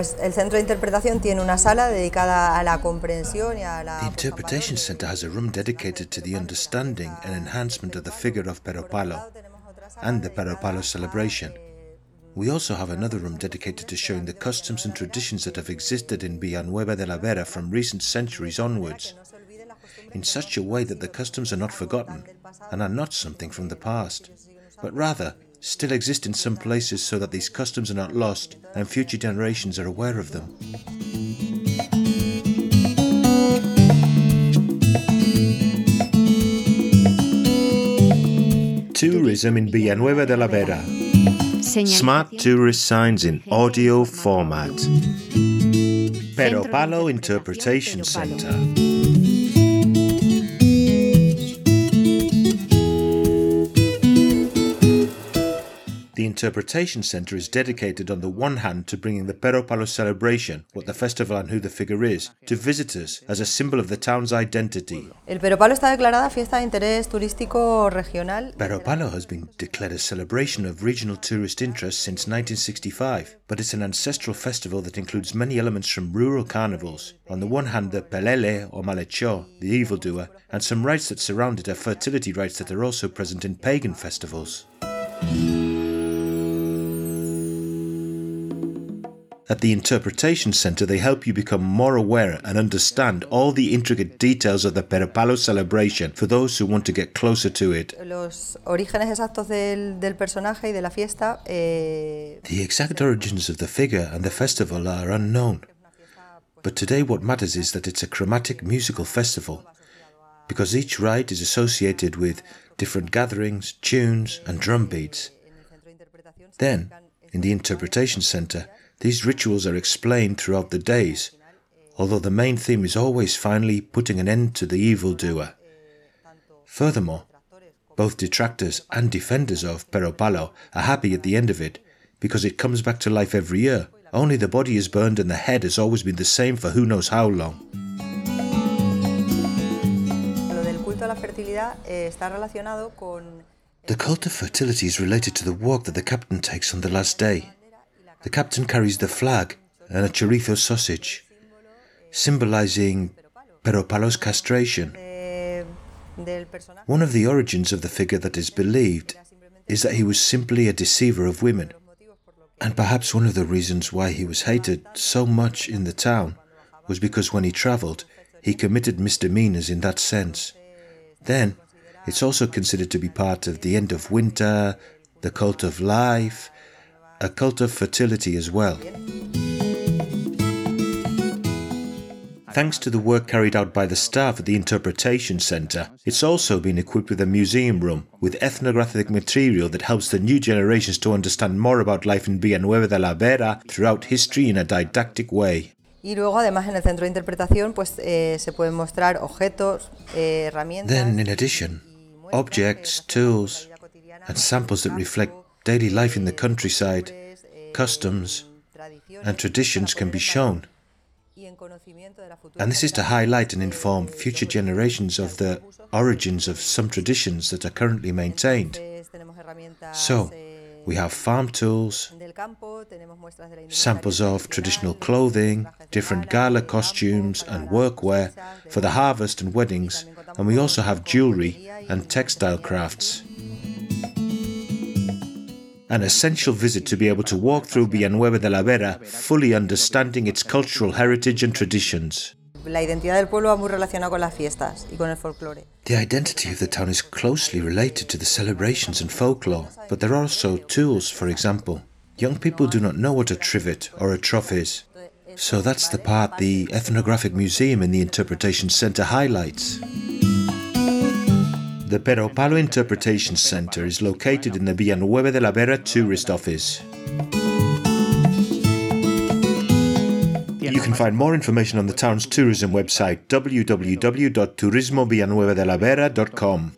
Pues el centro de interpretación tiene una sala dedicada a la comprensión y a la. The Interpretation Center has a room dedicated to the understanding and enhancement of the figure of Pero Palo and the Pero Palo celebration. Eh, we also have another room dedicated to showing the customs and traditions that have existed in Villanueva de la Vera from recent centuries onwards, in such a way that the customs are not forgotten and are not something from the past, but rather still exist in some places so that these customs are not lost and future generations are aware of them. Tourism in Villanueva de la Vera. Smart tourist signs in audio format. Pero Palo Interpretation Center. Interpretation Centre is dedicated on the one hand to bringing the Pero Palo celebration, what the festival and who the figure is, to visitors as a symbol of the town's identity. El Pero Palo está declarada fiesta de interés turístico regional. Pero Palo has been declared a celebration of regional tourist interest since 1965, but it's an ancestral festival that includes many elements from rural carnivals. On the one hand, the Pelele or Malhechor, the evildoer, and some rites that surround it are fertility rites that are also present in pagan festivals. At the Interpretation Centre, they help you become more aware and understand all the intricate details of the Peropalo celebration for those who want to get closer to it. Los orígenes exactos del, del personaje y de la fiesta. eh, The exact origins of the figure and the festival are unknown. But today, what matters is that it's a chromatic musical festival, because each rite is associated with different gatherings, tunes, and drum beats. Then, in the Interpretation Centre, these rituals are explained throughout the days, although the main theme is always finally putting an end to the evildoer. Furthermore, both detractors and defenders of Pero Palo are happy at the end of it because it comes back to life every year. Only the body is burned and the head has always been the same for who knows how long. Lo del culto a la fertilidad eh, está relacionado con The cult of fertility is related to the walk that the captain takes on the last day. The captain carries the flag and a chorizo sausage, symbolizing Peropalo's castration. One of the origins of the figure that is believed is that he was simply a deceiver of women, and perhaps one of the reasons why he was hated so much in the town was because when he travelled, he committed misdemeanors in that sense. Then, it's also considered to be part of the end of winter, the cult of life, a cult of fertility as well. Thanks to the work carried out by the staff at the Interpretation Centre, it's also been equipped with a museum room with ethnographic material that helps the new generations to understand more about life in Villanueva de la Vera throughout history in a didactic way. Y luego, además, en el centro de interpretación, pues eh, se pueden mostrar objetos, eh. Then, in addition, objects, tools, and samples that reflect daily life in the countryside, customs, and traditions can be shown. And this is to highlight and inform future generations of the origins of some traditions that are currently maintained. So, we have farm tools, samples of traditional clothing, different gala costumes and workwear for the harvest and weddings, and we also have jewelry and textile crafts. An essential visit to be able to walk through Villanueva de la Vera, fully understanding its cultural heritage and traditions. La identidad del pueblo va muy relacionada con las fiestas y con el folclore. The identity of the town is closely related to the celebrations and folklore, but there are also tools, for example. Young people do not know what a trivet or a trough is, so that's the part the Ethnographic Museum in the Interpretation Centre highlights. The Pero Palo Interpretation Centre is located in the Villanueva de la Vera tourist office. You can find more information on the town's tourism website www.turismovillanuevadelavera.com.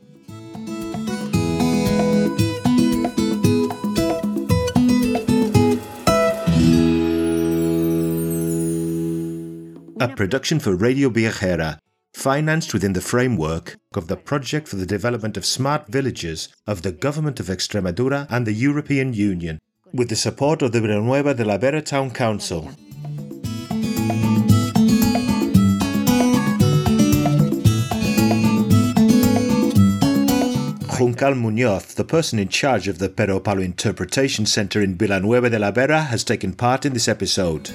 A production for Radio Viajera, financed within the framework of the Project for the Development of Smart Villages of the Government of Extremadura and the European Union, with the support of the Villanueva de la Vera Town Council. Juncal Muñoz, the person in charge of the Pero Palo Interpretation Center in Villanueva de la Vera, has taken part in this episode.